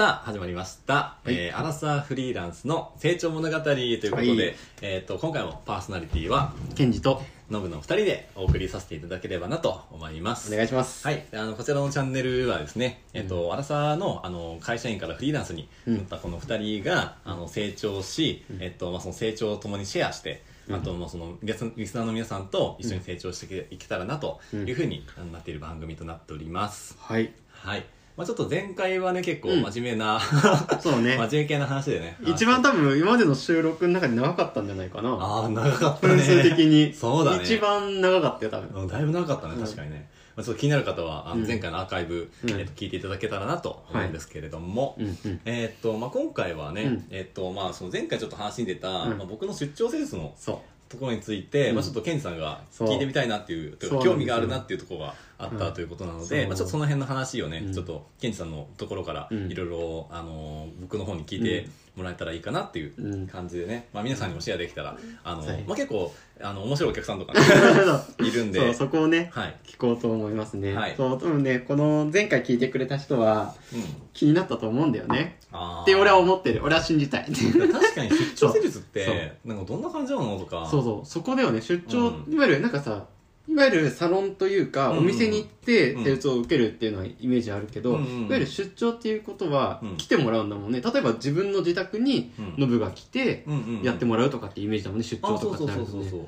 さあ、始まりました。はいえーアラサーフリーランスの成長物語ということで、はいえっ、と、今回もパーソナリティは、ケンジとノブの二人でお送りさせていただければなと思います。お願いします。はい。あの、こちらのチャンネルはですね、えっ、と、アラサーの、あの、会社員からフリーランスにうんなったこの二人が、あの、成長し、えっ、と、まあ、その成長を共にシェアして、あと、まあ、その、リスナーの皆さんと一緒に成長していけたらな、というふうになっている番組となっております。はい。はい。まあちょっと前回はね、結構うん真面目な、そうね。真面目系な話でね。一番多分今までの収録の中で長かったんじゃないかな。ああ、長かったね。分数的に。そうだね。一番長かったよ、多分。うんだいぶ長かったね、うん確かにね。まあ、ちょっと気になる方は、あうんの前回のアーカイブ、うんえっと聞いていただけたらなと思うんですけれども。えーっと、まあ今回はね、うんえっと、まあその前回ちょっと話に出た、うんまあ、僕の出張施術のそところについて、うん。まあちょっとケンジさんが聞いてみたいなっていう、という興味があるなっていうところがあったうんということなので、そうまあちょっとその辺の話をね、うん。ちょっとケンジさんのところからうん。いろいろ、あのー僕の方に聞いてもらえたらいいかなっていううん感じでね、まあ皆さんにもシェアできたら、あのはいまあ結構、あの、面白いお客さんとかね、う。いるんで、そこをね、はい。聞こうと思いますね。はいそう、多分ね、この前回聞いてくれた人はうん。気になったと思うんだよね。って俺は思ってる。俺は信じたい。確かに出張施術って、なんかどんな感じなのとか。そうそう。そこではね、出張、うんいわゆるなんかさ、いわゆるサロンというか、うん。お店に行ってうん。施術を受けるっていうのはイメージあるけど、うん。うんいわゆる出張っていうことはうん。来てもらうんだもんね。例えば自分の自宅にうん。ノブが来てうんうんうん。やってもらうとかってイメージだもんね、出張とかってなるとね。そう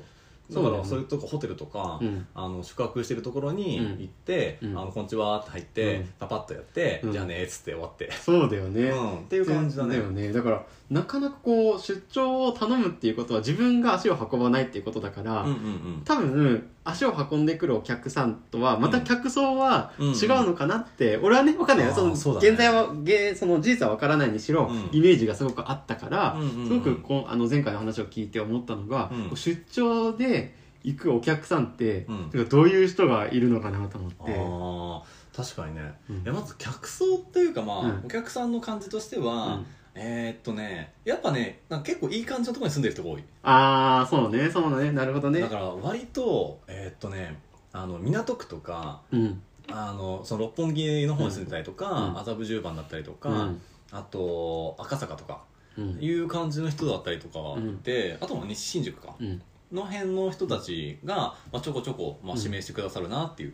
だからそれとかホテルとか、うん。あの宿泊してるところにうん。行って「うん。あのこんにちは」って入って、うん。パパッとやって、うん。じゃあねっつって終わって、そうだよね、うん。っていう感じだね。よね。だから、なかなかこう、出張を頼むっていうことは自分が足を運ばないっていうことだから、うんうん多分、足を運んでくるお客さんとは、また客層はうん違うのかなって、俺はね、わかんないその、そね。現在は、げその事実はわからないにしろ、うん。イメージがすごくあったから、うんうんうん。すごくこう、あの、前回の話を聞いて思ったのが、うん。出張で行くお客さんって、うん。どういう人がいるのかなと思って。確かにね、うん。いやまず客層っていうかまあ、うん。お客さんの感じとしては、うんえーっとねやっぱねなんか結構いい感じのところに住んでる人が多い。あー、そうね、そうね、なるほどね。だ。から割とえーっとねあの港区とかうん。あのその六本木の方に住んでたりとかうん。麻布十番だったりとか、うん。あと赤坂とかうん。いう感じの人だったりとかで、あとは西新宿か、うん。の辺の人たちが、まあ、ちょこちょこ、まあ、うん指名してくださるなっていう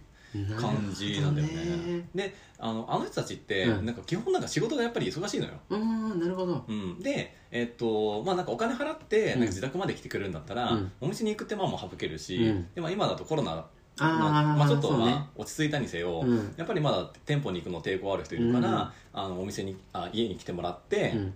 感じなんだよね,、であのあの人たちって、うん。なんか基本なんか仕事がやっぱり忙しいのよ、うーん。なるほど。うん、でえっとまあなんかお金払ってうん。なんか自宅まで来てくれるんだったら、うん。お店に行く手間も省けるし、うん。でまあ、今だとコロナあー、まあまあ、ちょっと、まあ、落ち着いたにせよ、うん。やっぱりまだ店舗に行くの抵抗ある人いるから、うん。あのお店にあ家に来てもらって、うん。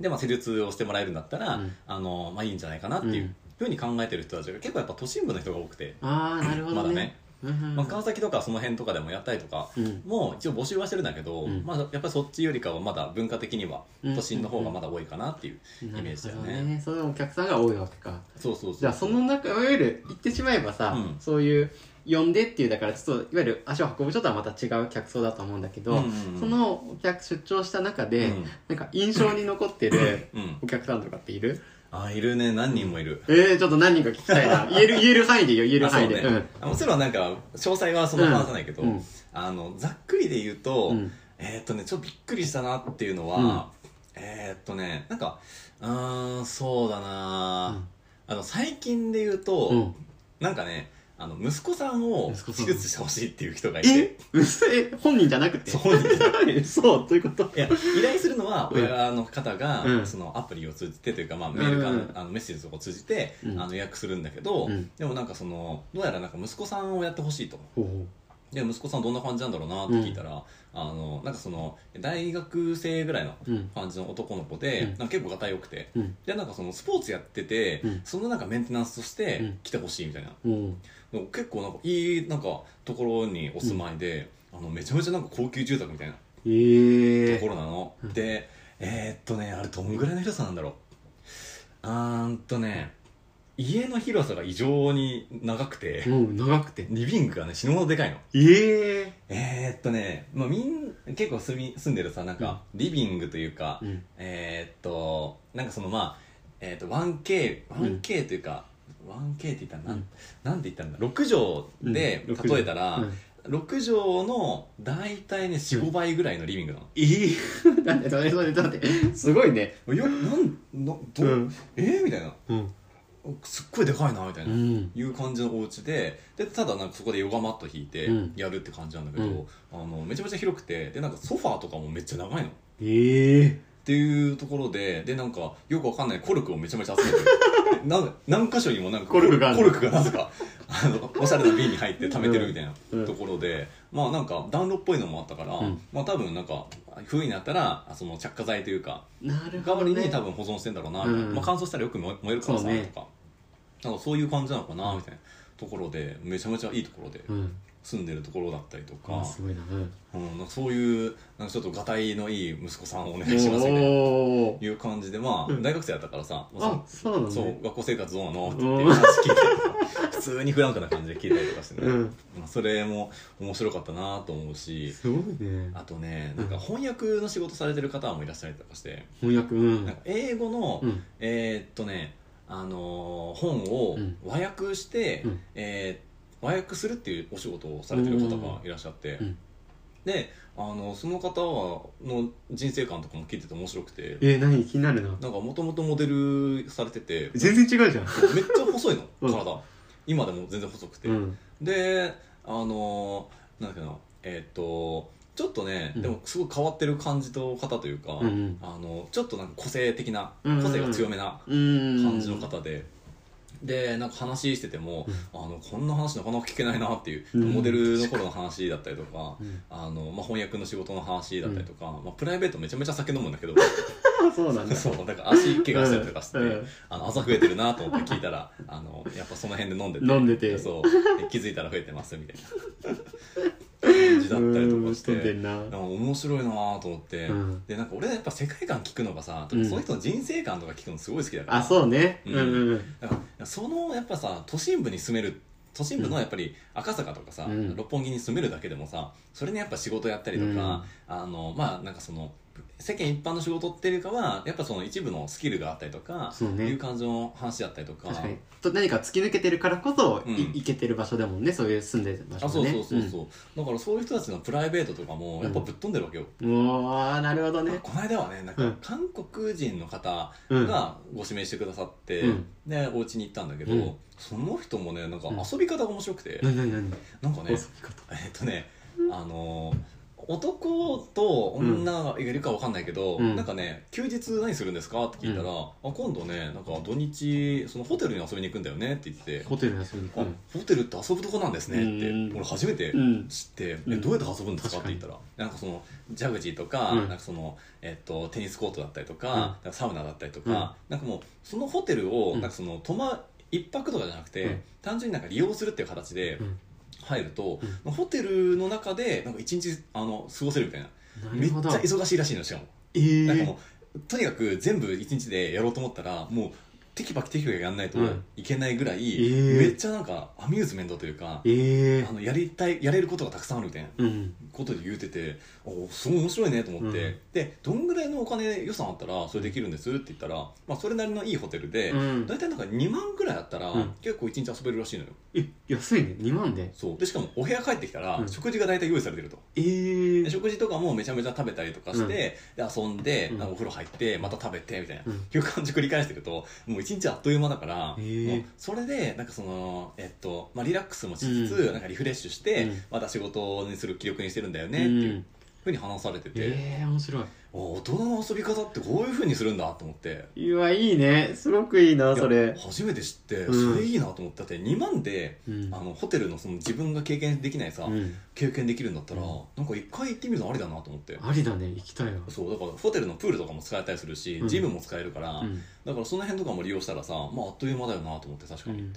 で、まあ、施術をしてもらえるんだったら、うん。あのまあ、いいんじゃないかなっていうふうに考えてる人たちが結構やっぱ都心部の人が多くて、ああなるほどね。まだね、うんまあ、川崎とかその辺とかでもやったりとかうん。も一応募集はしてるんだけど、うん。まあ、やっぱりそっちよりかはまだ文化的にはうん。都心の方がまだ多いかなっていうイメージだよほどね。そういうお客さんが多いわけか。そうそうそうじゃあその中いわゆる言ってしまえばさ、うん。そういう呼んでっていうだからちょっといわゆる足を運ぶ人とはまた違う客層だと思うんだけど、そのお客出張した中で、うん。なんか印象に残ってるうん、お客さんとかっている？あいるね。何人もいる。えー、ちょっと何人か聞きたいな。言える言える範囲でいいよ。言えるあそう範囲で。ねあもちろんなんか詳細はそんな話さないけど、うん。あのざっくりで言うと、うん。えーっとねちょっとびっくりしたなっていうのは、えーっとねなんかうーんそうだな、あの最近で言うと、うん。なんかねあの息子さんを息子さん。手術してほしいっていう人がいえて。嘘え 本人じゃなくて？そうな そうということ？いや依頼するのはうん。親の方が、うん。そのアプリを通じてというか、まあ、メールか、うんあのメッセージを通じて、うん。あの予約するんだけど、うん。でもなんかそのどうやらなんか息子さんをやってほしいと。ほうほで息子さんどんな感じなんだろうなって聞いたら、あのなんかその大学生ぐらいのううん。感じの男の子で、うん。なんか結構がたいよくて。うん。でなんかそのスポーツやってて、うん。そのなんかメンテナンスとしてうん。来てほしいみたいな、うん結構なんかいいなんかところにお住まいで、あのめちゃめちゃなんか高級住宅みたいなええ。ところなの、うん。でえー、っとねあれどんぐらいの広さなんだろう。あーんとね家の広さが異常に長くて、うん長くて。リビングがね死ぬほどでかいの。ええ。えー、っとね、まあ、みん結構住み住んでるさなんかリビングというか、うん。えー、っとなんかそのまあ、えー、っと 1K 1K というか、1K って言ったらななんて言ったんだ？6畳でうん。例えたら、うん。6畳の大体ね45倍ぐらいのリビングなの、ええだ っすごいね。いやなんなど、う？ん。えー？みたいな。うん。すっごいでかいなみたいな、うん。いう感じのお家で。でただなんかそこでヨガマット引いてうん。やるって感じなんだけど、うん。あのめちゃめちゃ広くて。でなんかソファーとかもめっちゃ長いの。っええていうところででなんかよくわかんないコルクをめちゃめちゃ集めてる。何箇所にもなんかコルクがコルクがなぜかあのおしゃれな瓶に入って貯めてるみたいなうん。ところで、まあなんか暖炉っぽいのもあったから、うん。まあ多分なんか冬になったらその着火剤というかなる代わりに多分保存してんだろうなまあ、乾燥したらよく燃えるからさ、とか。なんかそういう感じなのかなみたいなところでめちゃめちゃいいところで。うん住んでるところだったりとか。あ、すごいな。うん。うん、なんかそういうなんかちょっとがたいのいい息子さんをお願いしますみたいな。いう感じでまあ、うん。大学生だったからさ、まあそうね。そう学校生活どうなの？ってうん言って話聞いたりとか普通にフランクな感じで聞いたりとかしてね、うん。まあそれも面白かったなと思うし。すごいね。あとねなんか翻訳の仕事されてる方もいらっしゃったりとかして、翻訳うん。なんか英語の、うん。えーっとねあのー本をうん。和訳して、うん。えー和訳するっていうお仕事をされてる方がいらっしゃって、うんであのその方はの人生観とかも聞いてて面白くて。えー、何気になるな。なんかもともとモデルされてて。全然違うじゃん。めっちゃ細いの うん。体、今でも全然細くて、うん。であのーなんだっけなえーっとちょっとね、うん。でもすごい変わってる感じと方というか、うんうんあのちょっとなんか個性的な個性が強めなうん感じの方で、でなんか話してても、あのこんな話なかなか聞けないなっていう、うん。モデルの頃の話だったりとか、うん。あのまあ、翻訳の仕事の話だったりとか、まあ、プライベートめちゃめちゃ酒飲むんだけど。あ そうなんだ。そうだから足怪我したりとかして、うん。うん。あの朝増えてるなと思って聞いたらあのやっぱその辺で飲んでて飲んでて。そうで気づいたら増えてますみたいな。感じだったりとかして面白いなと思って、うん。でなんか俺やっぱ世界観聞くのがさ、うん。その人の人生観とか聞くのすごい好きだから。あそうね。ううんんうん。うんだからそのやっぱさ都心部に住める都心部のやっぱり赤坂とかさ、うん。六本木に住めるだけでもさそれにやっぱ仕事やったりとか、うん。あのまあなんかその世間一般の仕事っていうかはやっぱその一部のスキルがあったりとかそうね。いう感じの話だったりとか。確かに。と何か突き抜けてるからこそ、うん。い行けてる場所だもんね。そういう住んでる場所あそうそうそうそう、だからそういう人たちのプライベートとかもやっぱぶっ飛んでるわけよ、うんおーなるほどね。この間はねなんかうん。韓国人の方うん。がご指名してくださって、うん。でお家に行ったんだけど、うん。その人もねなんかうん。遊び方が面白くて、何何何？なんかねえっとねあの男と女がいるかわかんないけど、うん。なんかね休日何するんですかって聞いたら、うん。あ今度ねなんか土日そのホテルに遊びに行くんだよねって言って、ホテルに遊びに行あくホテルって遊ぶとこなんですねって、うん。俺初めてうん。知って、うん。えどうやって遊ぶんですかって確かに。言ったらなんかそのジャグジーとか,、うん。なんかそのえっとテニスコートだったりとか,、うん。なんかサウナだったりとか、うん。なんかもうそのホテルをうん。なんかその泊ま一泊とかじゃなくて、うん。単純になんか利用するっていう形でうん入ると、ホテルの中でなんか一日あの過ごせるみたいな。めっちゃ忙しいらしいのしかも、えー。なんかもうとにかく全部一日でやろうと思ったらもうテキパキテキパキやんないとうん。いけないぐらい、えー。めっちゃなんかアミューズメントというか、えあのやりたいやれることがたくさんあるみたいなー、うん。ことで言うてておすごい面白いねと思って、うん。でどんぐらいのお金予算あったらそれできるんですって言ったら、まあ、それなりのいいホテルで、うん。大体なんか2万ぐらいあったら、うん。結構1日遊べるらしいのよ。え安いね。2万で？そう。でしかもお部屋帰ってきたら、うん。食事が大体用意されてると。えー。で、食事とかもめちゃめちゃ食べたりとかして、うん。で遊んで、お風呂入ってまた食べてみたいな、うんいう感じ繰り返してるともう一日あっという間だから、それでなんかその、えっとまあ、リラックスもしつつ、うん。なんかリフレッシュして、うん。また仕事にする気力にしてるんだよねうっていうんふうに話されてて、えー、面白い。お大人の遊び方ってこういうふうにするんだと思って。うわいいね。すごくいいないそやれ。初めて知って、うん。それいいなと思ってだって2万で、うん。あのホテルのその自分が経験できないさ、うん。経験できるんだったら、うん。なんか一回行ってみるのありだなと思って。ありだね行きたいわ。そうだからホテルのプールとかも使えたりするし、うん。ジムも使えるから、うん。だからその辺とかも利用したらさ、まあ、あっという間だよなと思って確かに、うん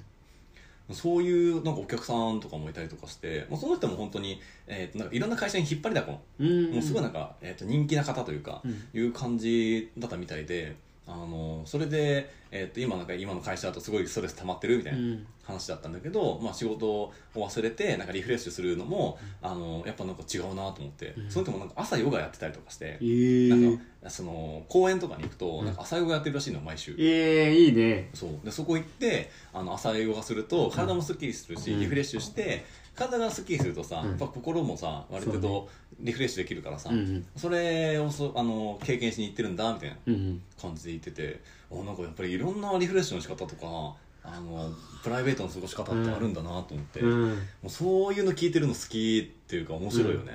そういうなんかお客さんとかもいたりとかして、まあ、その人も本当に、えー、となんかいろんな会社に引っ張りだこの、うん。もうすごいなんか、えー、と人気な方というか、うん。いう感じだったみたいであのそれで、えー、と今なんか今の会社だとすごいストレス溜まってるみたいなうん。話だったんだけど、まあ、仕事を忘れてなんかリフレッシュするのも、あのやっぱなんか違うなと思って、うん。その人もなんか朝ヨガやってたりとかしてえ、ー、なんかその公園とかに行くと、うん。なんか朝ヨガやってるらしいの毎週。えー、いいね。そう。でそこ行ってあの朝ヨガすると体もすっきりするし、うん。リフレッシュして体がすっきりするとさ、うん。やっぱ心もさ割とリフレッシュできるからさ、うんうん。それをそあの経験しに行ってるんだみたいなうんうん。感じで言っててあなんかやっぱりいろんなリフレッシュの仕方とかあのプライベートの過ごし方ってあるんだなと思って、もうん。うそういうの聞いてるの好きっていうか面白いよね、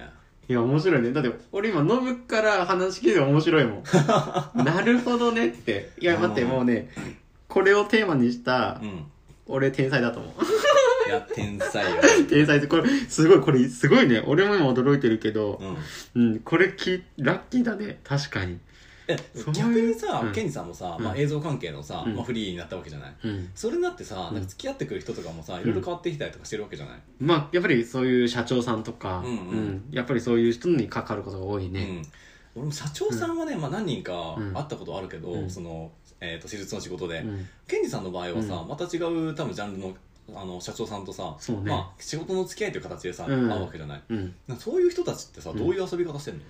いや面白いね。だって俺今ノブから話聞いて面白いもん。なるほどねって。いや待ってうんもうねこれをテーマにしたうん。俺天才だと思う。いや天才よ、天才って これすごいこれすごいね。俺も今驚いてるけどうん、うん。これきラッキーだね。確かに。逆にさ、うん。ケンジさんもさ、うん。まあ、映像関係のさ、うん。まあ、フリーになったわけじゃない。うん。それになってさ、うん。なんか付き合ってくる人とかもさいろいろ変わってきたりとかしてるわけじゃない、まあやっぱりそういう社長さんとか、うんうん。やっぱりそういう人に関わることが多いね、うん、俺も社長さんはね、まあ、何人かうん。会ったことあるけど、うん。その、えー、と施術の仕事で、うん。ケンジさんの場合はさ、うん。また違う多分ジャンルのあの社長さんとさ、そうね。まあ、仕事の付き合いという形でさ、うん。会うわけじゃない。うん。そういう人たちってさうん。どういう遊び方してんの、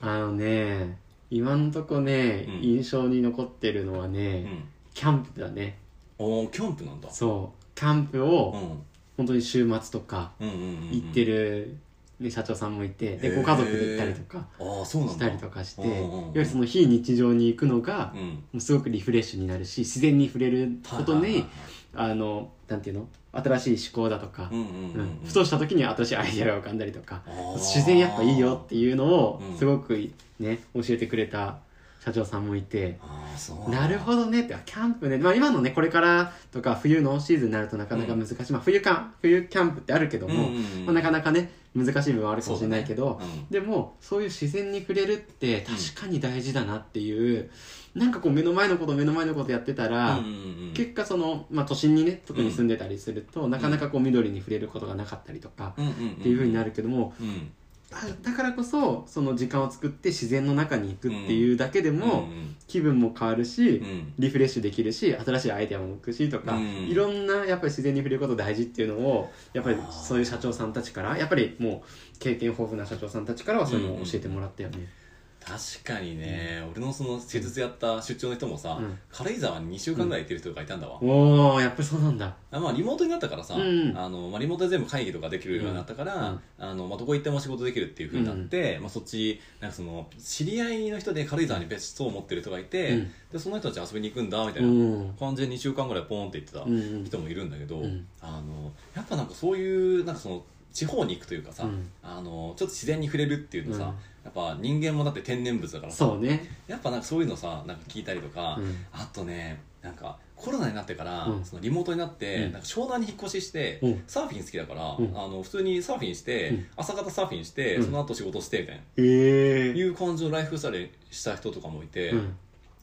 あのね今んとこね、うん。印象に残ってるのはうね、ん。キャンプだね。おーキャンプなんだ。そう。キャンプうをん。本当に週末とかうんうんうんうん。行ってる、ね、社長さんもいてでご家族で行ったりとかああそうなんだ。したりとかしてうんうんうんいわゆるその非日常に行くのがうん。もうすごくリフレッシュになるし自然に触れることにはいはいはい。あのなんていうの？新しい思考だとかうんうんうんうん。ふとした時に新しいアイデアが浮かんだりとか自然やっぱいいよっていうのをうん。すごくね教えてくれた社長さんもいてなるほどねってあキャンプね、まあ、今のねこれからとか冬のシーズンになるとなかなか難しい、まあ、冬か冬キャンプってあるけども、うんうんうん。まあ、なかなかね難しい部分はあるかもしれないけど、そうだね。でもそういう自然に触れるって確かに大事だなっていう、なんかこう目の前のこと目の前のことやってたら、うんうんうん。うん結果その、まあ、都心にね特に住んでたりすると、なかなかこう緑に触れることがなかったりとか、うんうんうんっていうふうになるけどもうん。あだからこそその時間を作って自然の中に行くっていうだけでも、気分も変わるし、うん。うんリフレッシュできるし新しいアイデアも向くしとか、うん。いろんなやっぱり自然に触れること大事っていうのをやっぱりそういう社長さんたちからやっぱりもう経験豊富な社長さんたちからはそういうのを教えてもらったよね。確かにね、俺のその施術やった出張の人もさ、うん。軽井沢に2週間ぐらい行ってる人がいたんだわ、おーやっぱりそうなんだ。あまあリモートになったからさ、うんあのまあ、リモートで全部会議とかできるようになったから、うん。あのまあ、どこ行っても仕事できるっていうふうになって、まあ、そっちなんかその知り合いの人で軽井沢に別荘を持ってる人がいて、うん。でその人たち遊びに行くんだみたういなん。感じで2週間ぐらいポーンって行ってた人もいるんだけど、うん。あのやっぱなんかそういうなんかその地方に行くというかさ、うん。あのちょっと自然に触れるっていうのさ、うん。やっぱ人間もだって天然物だからさそうね。やっぱなんかそういうのさなんか聞いたりとか、うん。あとねなんかコロナになってから、うん。そのリモートになって、うん。なんか湘南に引っ越しして、うん。サーフィン好きだから、うん。あの普通にサーフィンして、うん。朝方サーフィンして、うん。その後仕事してみたいな、えー。いう感じのライフスタイルした人とかもいて、うん。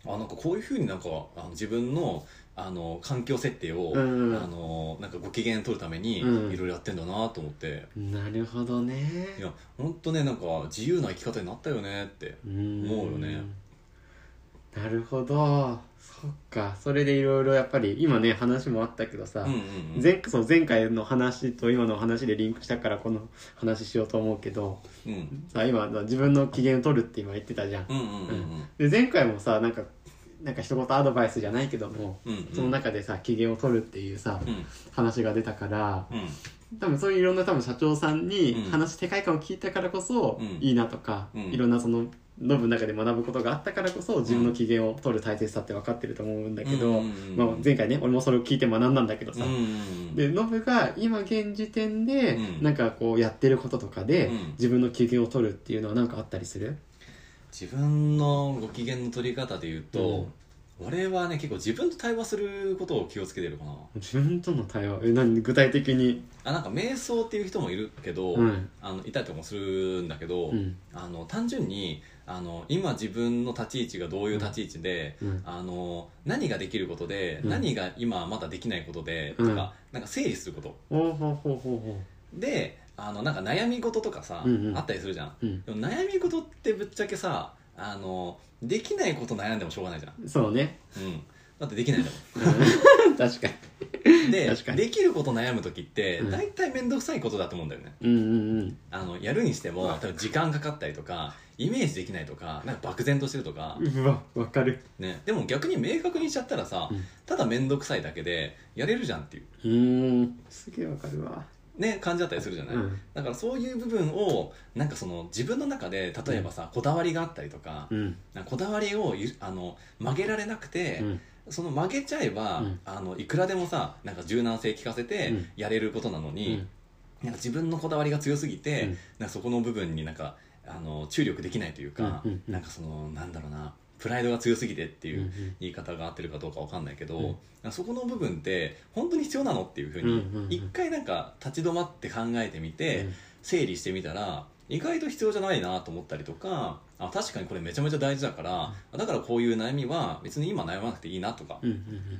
あなんかこういうふうになんかあの自分のあの環境設定を、うん。あのなんかご機嫌取るためにうん。いろいろやってんだなと思って、なるほどね。いや本当ねなんか自由な生き方になったよねってうん思うよねなるほど。そっか。それでいろいろやっぱり今ね話もあったけどさ、うんうんうん。前その前回の話と今の話でリンクしたからこの話しようと思うけどうん。さ今自分の機嫌を取るって今言ってたじゃん、うんうん。うん。で前回もさなんかなんか一言アドバイスじゃないけども、うんうんその中でさ機嫌を取るっていうさ、うん。話が出たからうん。多分そういういろんな多分社長さんにうん。話世界観を聞いたからこそうん。いいなとか、うん。いろんなそのノブの中で学ぶことがあったからこそ自分の機嫌を取る大切さって分かってると思うんだけど、うんうんうんまあ、前回ね俺もそれを聞いて学んだんだけどさ、うんうんでノブが今現時点でうん。なんかこうやってることとかでうん。自分の機嫌を取るっていうのは何かあったりする？自分のご機嫌の取り方で言うと、俺はね結構自分と対話することを気をつけてるかな。自分との対話？え何？具体的に？あなんか瞑想っていう人もいるけど、うんあのいたりとかもするんだけど、うん。あの単純にあの今自分の立ち位置がどういう立ち位置で、うん。あの何ができることで、うん。何が今まだできないことで、うん。とかなんか整理すること。であのなんか悩み事とかさ、うんうん。あったりするじゃん。ううん。でも悩み事ってぶっちゃけさあのできないこと悩んでもしょうがないじゃん、そうね。うん、だってできないんだもうん。確かで確かに。できること悩む時ってうん。大体面倒くさいことだと思うんだよね。うんうんうん。あのやるにしても多分時間かかったりとかイメージできないとかなんか漠然としてるとか、うわわかる。ね、でも逆に明確にしちゃったらさ、うん。ただ面倒くさいだけでやれるじゃんっていう。うーん。すげえわかるわね、感じだったりするじゃない、うん。だからそういう部分をなんかその自分の中で例えばさ、こだわりがあったりとか,、うん。こだわりをゆあの曲げられなくて、うん。その曲げちゃえば、うん。あのいくらでもさなんか柔軟性効かせてうん。やれることなのに、なんか自分のこだわりが強すぎて、うん。なんかそこの部分になんかあの注力できないというか、うん。うん。うん。なんかそのなんだろうなプライドが強すぎてっていう言い方が合ってるかどうかわかんないけど、うん。そこの部分って本当に必要なのっていうふうに一回なんか立ち止まって考えてみて、うん。整理してみたら意外と必要じゃないなと思ったりとかあ確かにこれめちゃめちゃ大事だから、だからこういう悩みは別に今悩まなくていいなとか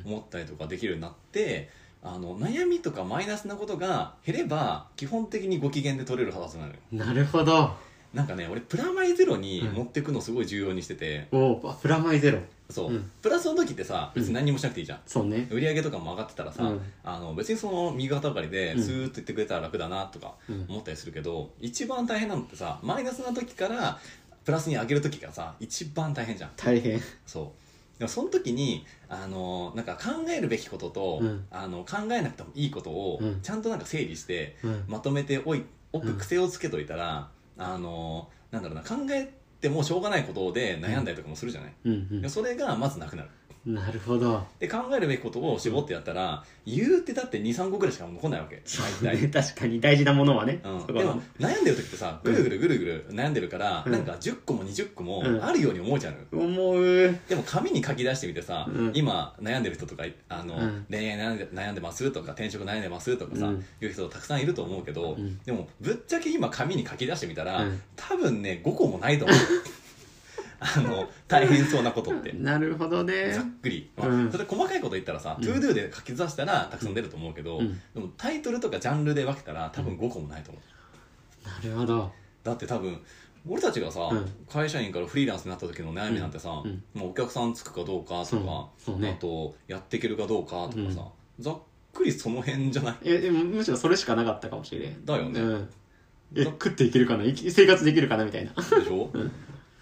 思ったりとかできるようになってあの悩みとかマイナスなことが減れば基本的にご機嫌で取れるはずなのよ。うんなるほどなんかね俺プラマイゼロにうん。持ってくのすごい重要にしてて、おおプラマイゼロ。そう、うん。プラスの時ってさ別に何にもしなくていいじゃん、そうね。売り上げとかも上がってたらさ、うん。あの別にその右肩上がりでうん。スーッと言ってくれたら楽だなとかうん。思ったりするけど、一番大変なのってさマイナスな時からプラスに上げる時がさ一番大変じゃん。大変。そう。でもその時にあのなんか考えるべきことと、うん。あの考えなくてもいいことをうん。ちゃんとなんか整理してうん。まとめておいおうんく癖をつけといたら、あのなんだろうな考えてもしょうがないことで悩んだりとかもするじゃない、うんでそれがまずなくなる。うんなるほど。で考えるべきことを絞ってやったら、言うてだって23個ぐらいしか残んないわけ。大体、確かに。大事なものはね。うん、でも悩んでる時ってさぐるぐるぐるぐる悩んでるから、うん。なんか10個も20個もうん。あるように思えちゃうのよ、思う。でも紙に書き出してみてさ、うん。今悩んでる人とかあの、うん。恋愛悩んで悩んでますとか転職悩んでますとかさ、うん。いう人たくさんいると思うけど、うん。でもぶっちゃけ今紙に書き出してみたら、うん。多分ね5個もないと思うあの大変そうなことって。なるほどね。ざっくり、まあうん。それ細かいこと言ったらさ、うん。 to do で書き出したらたくさん出ると思うけど、うん。でもタイトルとかジャンルで分けたら多分5個もないと思う、なるほど。だって多分俺たちがさ、うん。会社員からフリーランスになった時の悩みなんてさ、うん。もうお客さんつくかどうかとか、ね。あとやっていけるかどうかとかさ、ざっくりその辺じゃない？えでもむしろそれしかなかったかもしれん。だよね。うん。え食っていけるかな？生き生活できるかな？みたいな。でしょ、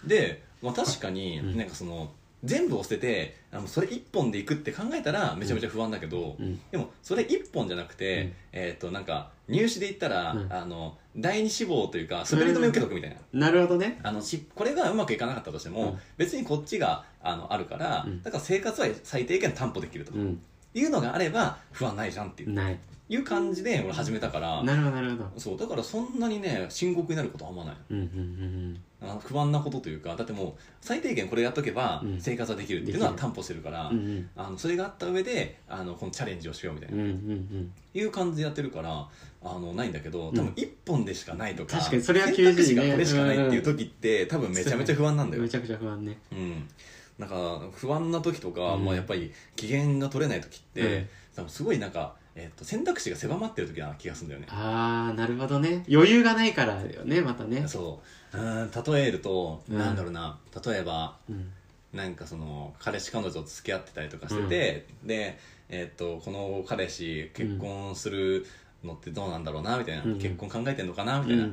で、まあ、確かにうん。なんかその全部を捨ててあのそれ一本でいくって考えたらめちゃめちゃ不安だけど、うん。でもそれ一本じゃなくて、うん。えっ、となんか入試で言ったら、うん。あの第二志望というか滑り止め受けとくみたいな、なるほどね。あのしこれがうまくいかなかったとしても、うん。別にこっちがあのあるから、うん。だから生活は最低限担保できると、うん。いうのがあれば不安ないじゃんっていう,、ない。いう感じで俺始めたから、なるほどなるほど。そうだからそんなにね深刻になることあんまない。うんうんうんあの不安なことというかだってもう最低限これやっとけばうん。生活はできるっていうのは担保してるから、うんうん。あのそれがあった上であのこのチャレンジをしようみたいな、うんうんうん。いう感じでやってるからあのないんだけど多分一本でしかないとか、確かにそれは厳しいね。選択肢がこれしかないっていう時って多分めちゃめちゃ不安なんだよ。めちゃくちゃ不安ね。うん。なんか不安な時とか、うん。まあ、やっぱり機嫌が取れない時って、うん。多分すごいなんか、えっと選択肢が狭まってる時な気がするんだよね。ああなるほどね。余裕がないからだよねまたね。そううん例えると、うん。なんだろうな例えばうん。なんかその彼氏彼女と付き合ってたりとかしてて、で、えっとこの彼氏結婚するのってどうなんだろうなみたいな、うん結婚考えてんのかなみたいな、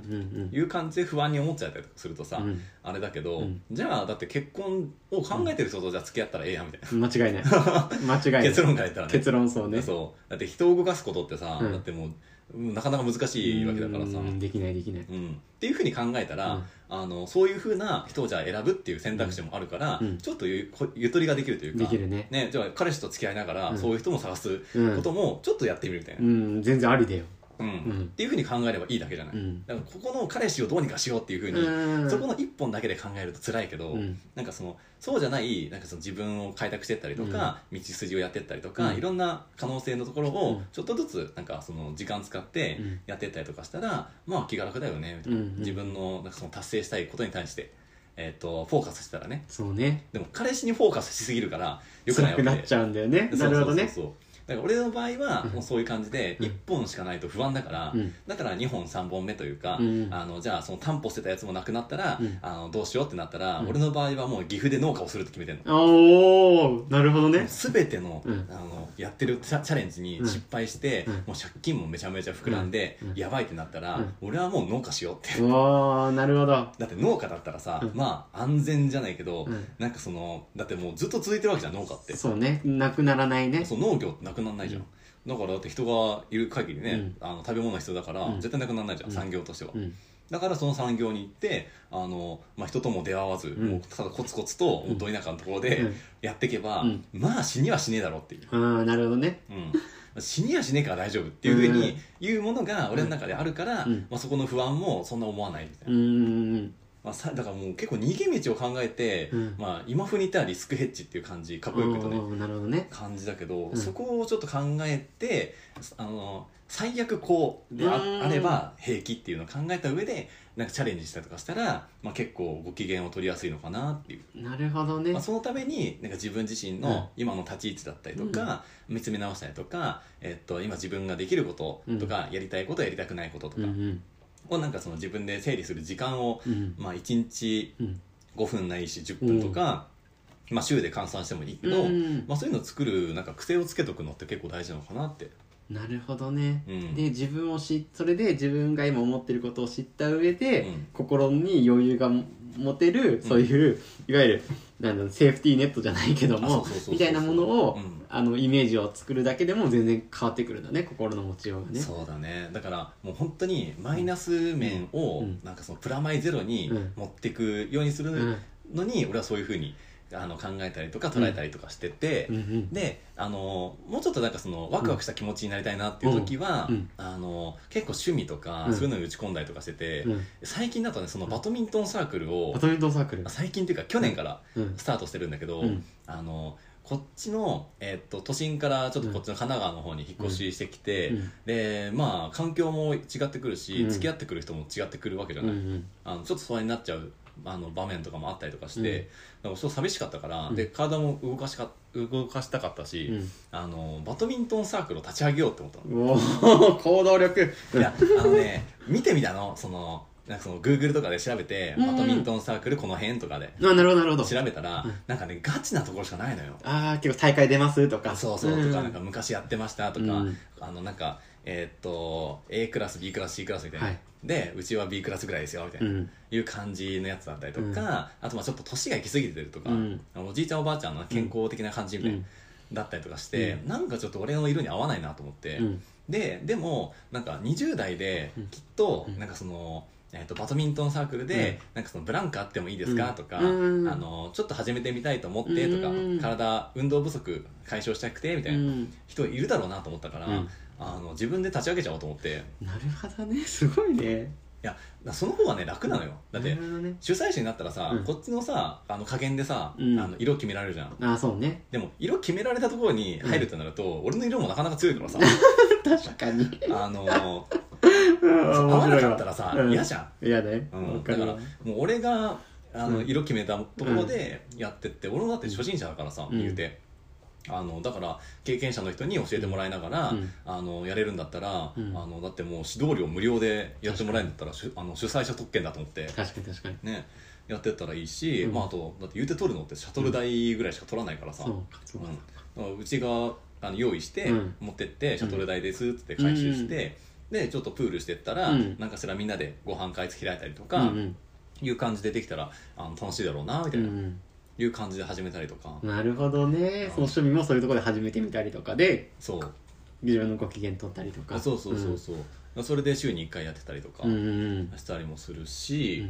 いう感じで不安に思っちゃったりとかするとさ、うん。あれだけど、うん。じゃあだって結婚を考えてる人とじゃあ付き合ったらええやんみたいな、間違いない。間違いない。結論から言ったらね。結論そうね。そう。だって人を動かすことってさ、うん。だってもううんなかなか難しいわけだからさ、うんできないできない。うん、っていうふうに考えたら、うん。あのそういうふうな人をじゃあ選ぶっていう選択肢もあるから、うん。ちょっとゆこゆとりができるというかできるね。じゃあ彼氏と付き合いながら、うん。そういう人も探すうんこともちょっとやってみるみたいな、うん全然ありだようん。ん。っていうふうに考えればいいだけじゃない、うん。だからここの彼氏をどうにかしようっていうふうに、うん。そこの一本だけで考えると辛いけど、うん。なんかそのそうじゃないなんかその自分を開拓していったりとか、道筋をやっていったりとか、うん。いろんな可能性のところうをん。ちょっとずつなんかその時間使ってうん。やっていったりとかしたら、まあ気が楽だよねみたいな、うんうん。自分のなんかその達成したいことに対して、えー、とフォーカスしたらね。そうね。でも彼氏にフォーカスしすぎるからよくないわけで。辛くなっちゃうんだよね。そうなるほどね。そうそうだから俺の場合はうん。もうそういう感じでうん。1本しかないと不安だから、うん。だから2本3本目というか、うん。あのじゃあその担保してたやつもなくなったら、うん。あのどうしようってなったら、うん。俺の場合はもう岐阜で農家をするって決めてんの。おおなるほどね。全ての,、うん。あのやってるチャチャレンジに失敗して、うん。もう借金もめちゃめちゃ膨らんで、うん。やばいってなったら、うん。俺はもう農家しようって。おおなるほど。だって農家だったらさ、うん。まあ安全じゃないけど、うん。なんかそのだってもうずっと続いてるわけじゃん農家って。そうね。なくならないね。そう農業ってなくならないじゃん、だからだって人がいる限りね、うん。あの食べ物が必要だから、うん。絶対なくならないじゃん、うん。産業としては、うん。だからその産業に行ってあの、まあ、人とも出会わず、ん。もうただコツコツとうん。ど田舎のところでうん。やっていけば、うん。まあ死にはしねえだろうっていう、ああなるほどね。うん、死にはしねえから大丈夫っていうふうに言うものが俺の中であるから、うん。まあ、そこの不安もそんな思わないみたいな。うーんまあ、さ だからもう結構逃げ道を考えて、うん。まあ、今風に言ったらリスクヘッジっていう感じかっこよく言うとねおーなるほどね。感じだけど、うん。そこをちょっと考えてあの最悪こうであうん。あれば平気っていうのを考えた上でなんかチャレンジしたりとかしたら、まあ、結構ご機嫌を取りやすいのかなっていう、なるほどね。まあ、そのためになんか自分自身うん。の今の立ち位置だったりとか、見つめ直したりとか、えっと、今自分ができることとか、やりたいことやりたくないこととか。うんうんをなんかその自分で整理する時間をうん。まあ、1日うん。5分ないし10分とか、まあ、週で換算してもいいけど、うん。まあ、そういうのを作るなんか癖をつけとくのって結構大事なのかなって、なるほどね。うん。で自分を知それで自分が今思ってることを知った上で、うん。心に余裕が持てるそういう、いわゆるなんだろうセーフティーネットじゃないけどもみたいなものを、うん。あのイメージを作るだけでも全然変わってくるんだね心の持ちようがね。そうだね。だからもう本当にマイナス面をうん。なんかそのプラマイゼロにうん。持っていくようにするうん。のに俺はそういうふうにあの考えたりとか捉えたりとかしてて、うんうんであのもうちょっとなんかそのワクワクした気持ちになりたいなっていう時は、うんうん。あの結構趣味とか、うん。そういうのに打ち込んだりとかしてて、うん。最近だとねそのバドミントンサークルをバドミントンサークル。最近っていうか去年からうん。スタートしてるんだけど、うん。あのこっちの、えーっと都心からちょっとこっちの神奈川の方に引っ越ししてきて、うん。でまあ環境も違ってくるし、うん。付き合ってくる人も違ってくるわけじゃない、うんうん。あのちょっと疎遠になっちゃうあの場面とかもあったりとかして、なんかそう寂しかったから、うん。で体も動かしか動かしたかったし、うん。あのバドミントンサークルを立ち上げようって思ったの、行動力。いやあのね見てみたの？そのなんかその Google とかで調べて、うんバドミントンサークルこの辺とかであなるほどなるほど。調べたら、うんなんかねガチなところしかないのよ。ああ結構大会出ますとか。そうそうとか,、ん。なんか昔やってましたとか、うん。あのなんかえーっと A クラス B クラス C クラスみたいな、はい。でうちは B クラスぐらいですよみたいうな、ん。いう感じのやつだったりとか、うん。あとまあちょっと年が行き過ぎてるとか、うん。おじいちゃんおばあちゃんの健康的な感じみたいな、うん。だったりとかして、うなんかちょっと俺の色に合わないなと思って、うん。ででもなんか20代でうん。きっとうん。なんかその、えー、とバドミントンサークルで、なんかそのブランクあってもいいですか、うん。とか、うんあのちょっと始めてみたいと思ってとか、うん。体運動不足解消したくてみたいなうん。人いるだろうなと思ったから、うんあの自分で立ち上げちゃおうと思って。いなるほどね。すごいね。やその方がね楽なのよ。だってなるほどね。主催者になったらさ、うん。こっちのさあの加減でさ、うん。あの色決められるじゃん。ああそうね。でも色決められたところに入るってなると、俺の色もなかなか強いからさ。確かに。あの合合わなかったらさ嫌、じゃん、嫌だようん、わかるわ。だからもう俺があのうん。色決めたところでやってって、俺もだって初心者だからさ、うん。言うてあのだから経験者の人に教えてもらいながら、うん。あのやれるんだったら、うん。あのだってもう指導料無料でやってもらえるんだったらあの主催者特権だと思って、確かに確かに。ね、やってったらいいし、うん。まあ、あとだって言うて取るのってシャトル代ぐらいしか取らないからさ、そうん。うちがあの用意して、うん。持ってってシャトル代ですって回収して、でちょっとプールしてったら、うん。なんかしらみんなでご飯会開いたりとうか、ん。いう感じでできたらあの楽しいだろうなみたいな、うんいう感じで始めたりとか、なるほどね。その趣味もそういうところで始めてみたりとかでそう。自分のご機嫌取ったりとか。そうそうそうそう、それで週に1回やってたりとかうんうんうん。したりもするし、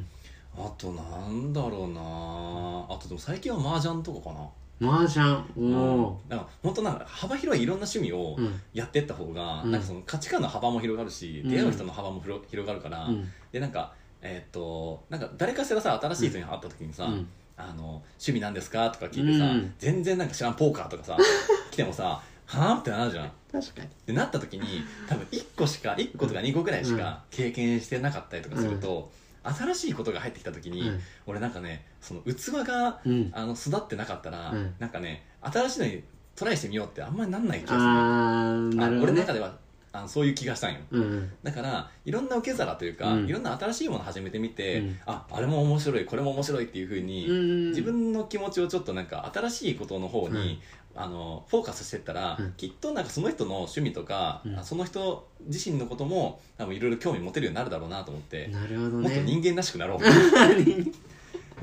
あとなんだろうな。あとでも最近は麻雀とかかな。麻雀。おおだから本当なんか幅広いいろんな趣味をうん。やってった方が、うん。なんかその価値観の幅も広がるし、うん。出会う人の幅も広広がるから、うん。でなんかえーっとなんか誰かしらさ新しい人に会った時にさ、うんあの趣味なんですか？とか聞いてさ、うん。全然なんか知らんポーカーとかさ 来てもさはあってなるじゃん。確かに。でなった時に多分1個しか1個とか2個ぐらいしか経験してなかったりとかすると、新しいことが入ってきた時に、うん。俺なんかねその器がうん。あの育ってなかったら、うん。なんかね新しいのにトライしてみようってあんまりなんない気がするあーなるほどね。俺の中ではあのそういう気がしたんよ。うんうん。だからいろんな受け皿というか、うん。いろんな新しいもの始めてみて、うん。ああれも面白いこれも面白いっていうふうに、うん自分の気持ちをちょっとなんか新しいことの方に、あのフォーカスしてったら、うん。きっとなんかその人の趣味とか、その人自身のことも多分いろいろ興味持てるようになるだろうなと思って、なるほどもっとね人間らしくなろう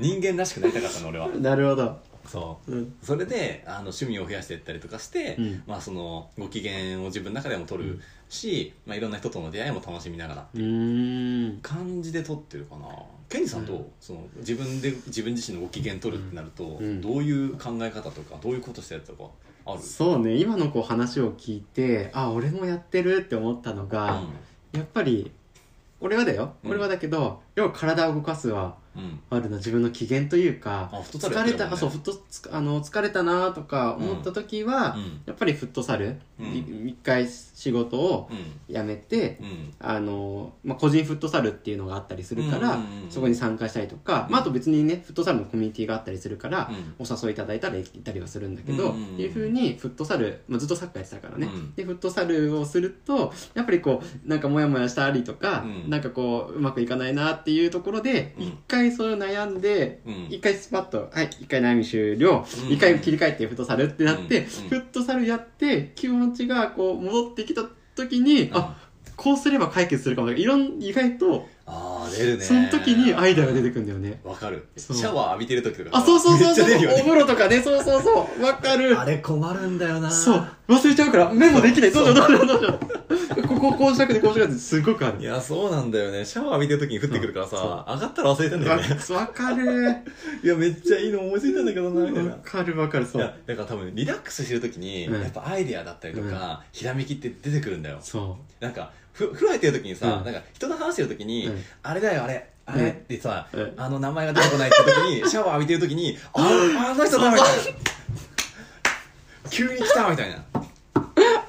人間。らしくなりたかったの俺は。なるほど。そう。うん。それであの趣味を増やしていったりとかして、うん。まあ、そのご機嫌を自分の中でも取るし、まあ、いろんな人との出会いも楽しみながら。うーん。感じで撮ってるかな。ケンジさんと、うん。その自分で自分自身のご機嫌取るってなると、うん。どういう考え方とかどういうことしてやつとかある？そうね。今のこう話を聞いてあ俺もやってるって思ったのが、やっぱり俺はだよ、うん。俺はだけど要は体を動かすはうん、うん、あるな。自分の機嫌というかあフットサル疲れた、あそうフッあの疲れたなとか思った時は、うん。やっぱりフットサル、うんい一回仕事をうん。辞めて、うん。あのまあ、個人フットサルっていうのがあったりするから、そこに参加したりとか、うん。まあ、あと別にねフットサルのコミュニティがあったりするから、うん。お誘いいただいたら行ったりはするんだけど、っていうふうにフットサル、まあ、ずっとサッカーやってたからね、うん。でフットサルをするとやっぱりこうなんかモヤモヤしたりとか、うん。なんかこううまくいかないなっていうところでうん。一、回それを悩んでうん。一、回スパッとはい一回悩み終了うん。一、回切り替えてフットサルってなって、うん。フットサルやって気持ちがこう戻ってきた時に、あこうすれば解決するかも。いろん意外とあー出るね。その時にアイデアが出てくるんだよね。わかる。シそう。ャワー浴びてる時とかあそうそうそうそう、めっちゃ出るよねお風呂とかねそうそうそう。わかる。あれ困るんだよな。そう。忘れちゃうからメモできない。どう。しようどうしようどうしようこここうしたくてこうしたくてすごくある。いやそうなんだよね。シャワー浴びてる時に降ってくるからさ上がったら忘れてんだよね。わわかる。いやめっちゃいいの思いついたんだけどな。みたいなわかるわかるそう。いやだから多分リラックスしてる時に、うん。やっぱアイデアだったりとか、ひらめきって出てくるんだよ。そなんかふ風呂入ってる時にさ、うん。なんか人と話してる時に、うんあれだよあれ。あれ、うん。ってさ、うん。あの名前が出てこないって時に シャワー浴びてる時にああの人だみたいな。急に来たみたいな。う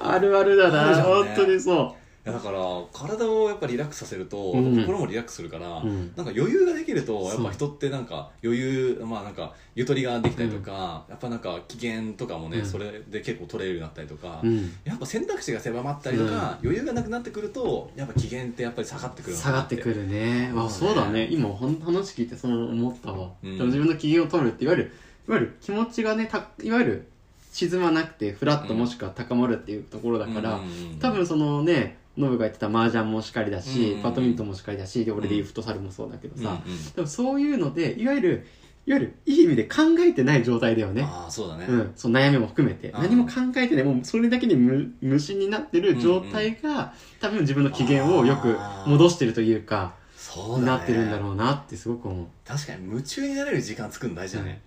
あるあるだな、あるじゃんね。本当にそだから体をやっぱリラックスさせると、うん。心もリラックスするから、うん。なんか余裕ができるとやっぱ人ってなんか余裕まあなんかゆとりができたりとか、やっぱなんか機嫌とかもね、うん。それで結構取れるようになったりとか、う、うん、やっぱ選択肢が狭まったりとか、余裕がなくなってくるとやっぱ機嫌ってやっぱり下がってくる下がってくるね。あそうね。そうだね。今ほん話聞いてそう思ったわ、自分の機嫌を取るっていわゆるいわゆる気持ちがねたいわゆる沈まなくてフラットうん。もしくは高まるっていうところだから、うんうんうん。多分そのねノブが言ってた麻雀もしかりだし、うん。バドミントンもしかりだしで俺で言うフットサルもそうだけどさ、うんそういうのでいわゆるいわゆるいい意味で考えてない状態だよね。ああそうだね、うん、その悩みも含めて。何も考えてない。もうそれだけに無無心になってる状態が、多分自分の機嫌をよく戻してるというかそうだね。なってるんだろうなってすごく思う。っ確かに夢中になれる時間作るの大事だね、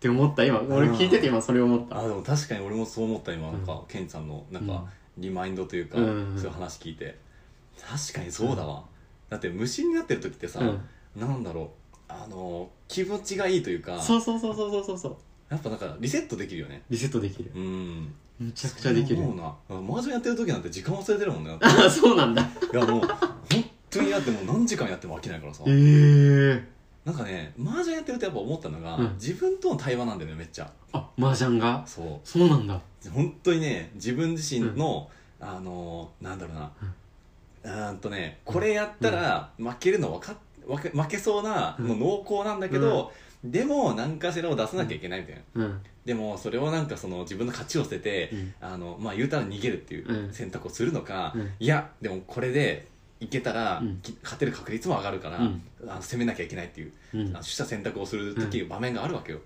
て思った今。俺聞いてて今それ思った。あでも確かに俺もそう思った今。なんか、うん。ケンさんのなんかうんリマインドというか、うん。そういう話聞いて。確かにそうだわ、だって無心になってる時ってさ、うん。なんだろう。あの気持ちがいいというかそうそうそうそうそうそう。やっぱなんかリセットできるよね。リセットできる。うん。めちゃくちゃできる。そう思うな。麻雀やってる時なんて時間忘れてるもんね。あそうなんだ。いやもう本当にやってもう何時間やっても飽きないからさ。ええなんかね麻雀やってるとやっぱ思ったのが、うん。自分との対話なんだよねめっちゃ。あ麻雀が？そそうなんだ。う本当にね自分自身の、あのなんだろうな、うーんとねこれやったら負けるの分かっ負け負けそうなの濃厚なんだけど、でも何かしらを出さなきゃいけないみたいな、うん。でもそれをなんかその自分の勝ちを捨てて、うん。あのまあ言うたら逃げるっていううん。選択をするのか、うん。いやでもこれでいけたら、うん。き勝てる確率も上がるから、うん。あの攻めなきゃいけないっていう、うん。あの取捨選択をする時、場面があるわけよ。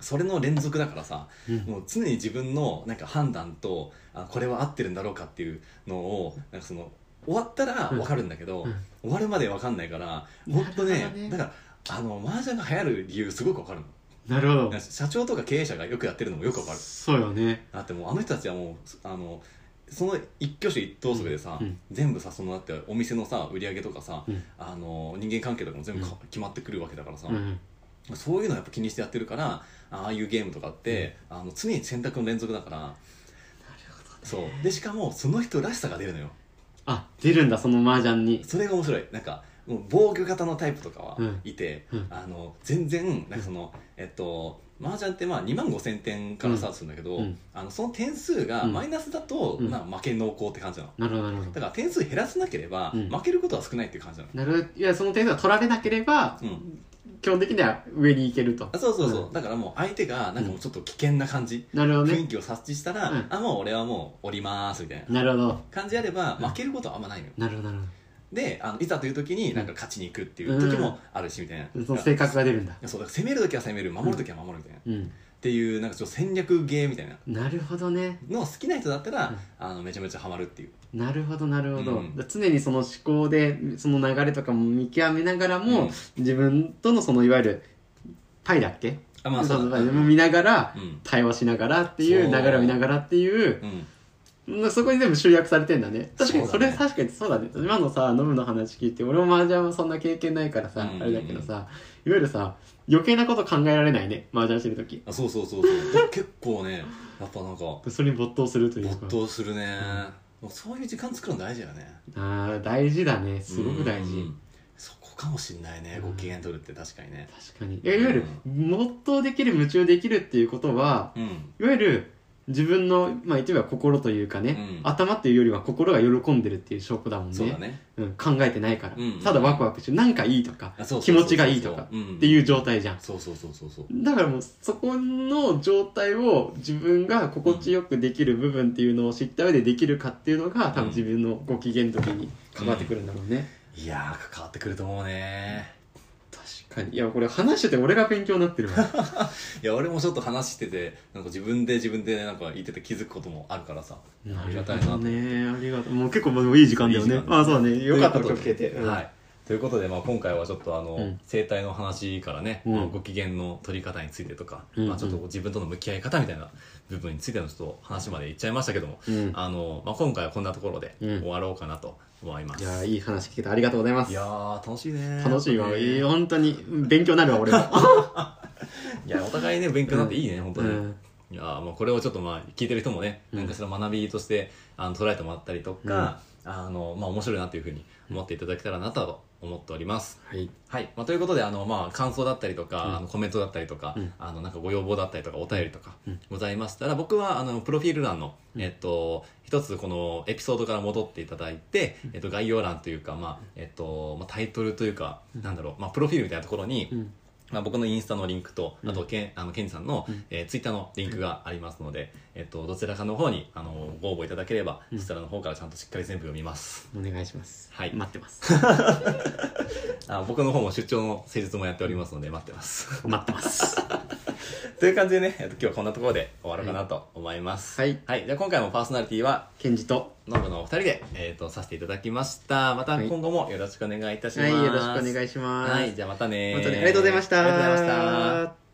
それの連続だからさ、うん。もう常に自分のなんか判断とあこれは合ってるんだろうかっていうのをなんかその終わったら分かるんだけど、うん。終わるまで分かんないから本当ねなるほどね。だからあの麻雀が流行る理由すごく分かるの。なるほど。社長とか経営者がよくやってるのもよく分かる。そうよね。だってもうあの人たちはもうあのその一挙手一投足でさ、うん。全部さそのだってお店のさ売り上げとかさ、うん。あの人間関係とかも全部かうん。決まってくるわけだからさ、うん。そういうのやっぱ気にしてやってるからああいうゲームとかって、あの常に選択の連続だからそう。でしかもその人らしさが出るのよ。あ出るんだその麻雀に。それが面白い。なんかもう防御型のタイプとかはうん。いて、うん。あの全然なんかその、えっと麻雀ってまあ2万5千点からスタートするんだけど、うん。うんあのその点数がマイナスだと、うん。まあ、負け濃厚って感じなの。なるほどなるほど。だから点数減らさなければ、うん。負けることは少ないっていう感じなの。なるほど。いやその点数が取られなければ、うん。基本的には上に行けると。あそうそうそう、うだからもう相手がなんかもうちょっと危険な感じ、なるほどね。雰囲気を察知したら、うん。あもう俺はもう降りますみたいななるほど。感じであればうん。負けることはあんまないのよ、なるほどなるほであのいざという時になんか勝ちに行くっていう時もあるしみたいな、どその性格が出るんだ。そうだから攻める時は攻める。守る時は守るみたいな、っうん。ていうなんかちょっと戦略ゲーみたいな。なるほどね。の好きな人だったら、うん。あのめちゃめちゃハマるっていう。なるほどなるほど、うん。常にその思考でその流れとかも見極めながらも、うん。自分とのそのいわゆるパイだっけ？あまあそうだね。見ながら、うん。対話しながらっていう。流れを見ながらっていううんそこに全部集約されてんだね。確かにそれ確かにそうだね。今のさノブの話聞いて俺も麻雀はそんな経験ないからさ、うん。あれだけどさいわゆるさ余計なこと考えられないね。麻雀してる時。あそうそうそうそう。結構ねやっぱなんかそれに没頭するというか。没頭するね、そういう時間作るの大事だよね。ああ大事だね。すごく大事、うんそこかもしんないね、うん。ご機嫌取るって確かにね。確かに。いわゆる没頭できる夢中できるっていうことはうん。いわゆる自分の、まあ、一部は心というかね、うん。頭っていうよりは心が喜んでるっていう証拠だもんね。そうだね。うん、考えてないから、うんただワクワクしてなんかいいとかあそうそうそうそう。気持ちがいいとかうん。っていう状態じゃん。そうそうそうそうそう。だからもうそこの状態を自分が心地よくできる部分っていうのを知った上でできるかっていうのが多分自分のご機嫌の時に関わってくるんだろうね、いやー関わってくると思うね。確かに。いやこれ話してて俺が勉強になってるわ。いや俺もちょっと話しててなんか自分で自分でなんか言ってて気づくこともあるからさ。ありがたいなと。ね。ありがとうもう結構もういい時間だよね。いい時間あそうだねよかったらと聞けて、うん。はい。ということで、まあ、今回はちょっとあの、うん。生態の話からね、うん。まあご機嫌の取り方についてとか、うん。まあ、ちょっと自分との向き合い方みたいな部分についてのちょっと話までいっちゃいましたけども、うん。あのまあ、今回はこんなところでうん。終わろうかなと思います、いやーいい話聞けてありがとうございます。いやー楽しいね。楽しいわ、本当にいい本当に勉強になるわ俺は いやお互いね勉強になっていいね、本当に、うんいやーもうこれをちょっとまあ聞いてる人もね、うん。何かしら学びとしてあの捉えてもらったりとか、あのまあ、面白いなというふうに思っていただけたらなと思っております。はい。はい、まあ、ということであの、まあ、感想だったりとか、うん。あのコメントだったりとか、うん。あのなんかご要望だったりとかお便りとかうん。ございましたら、僕はあのプロフィール欄の、えっと、一つこのエピソードから戻っていただいて、えっと、概要欄というか、まあえっとまあ、タイトルというか、なんだろう、まあ、プロフィールみたいなところに、うん。まあ、僕のインスタのリンクと、あと、うんけん、あの、ケンジさんの、うん。えーツイッターのリンクがありますので、えっと、どちらかの方に、あの、ご応募いただければ、うんそちらの方からちゃんとしっかり全部読みます。お願いしますはい待ってます あ僕の方も出張の施術もやっておりますので、待ってます。待ってます という感じでね、えっと、今日はこんなところで終わろうかなと思います。はいはい。じゃあ今回もパーソナリティは、ケンジとノブのお二人で、えっ、と、させていただきました。またはい今後もよろしくお願いいたします。はいよろしくお願いしますはい。じゃあまたねまたねありがとうございましたありがとうございました。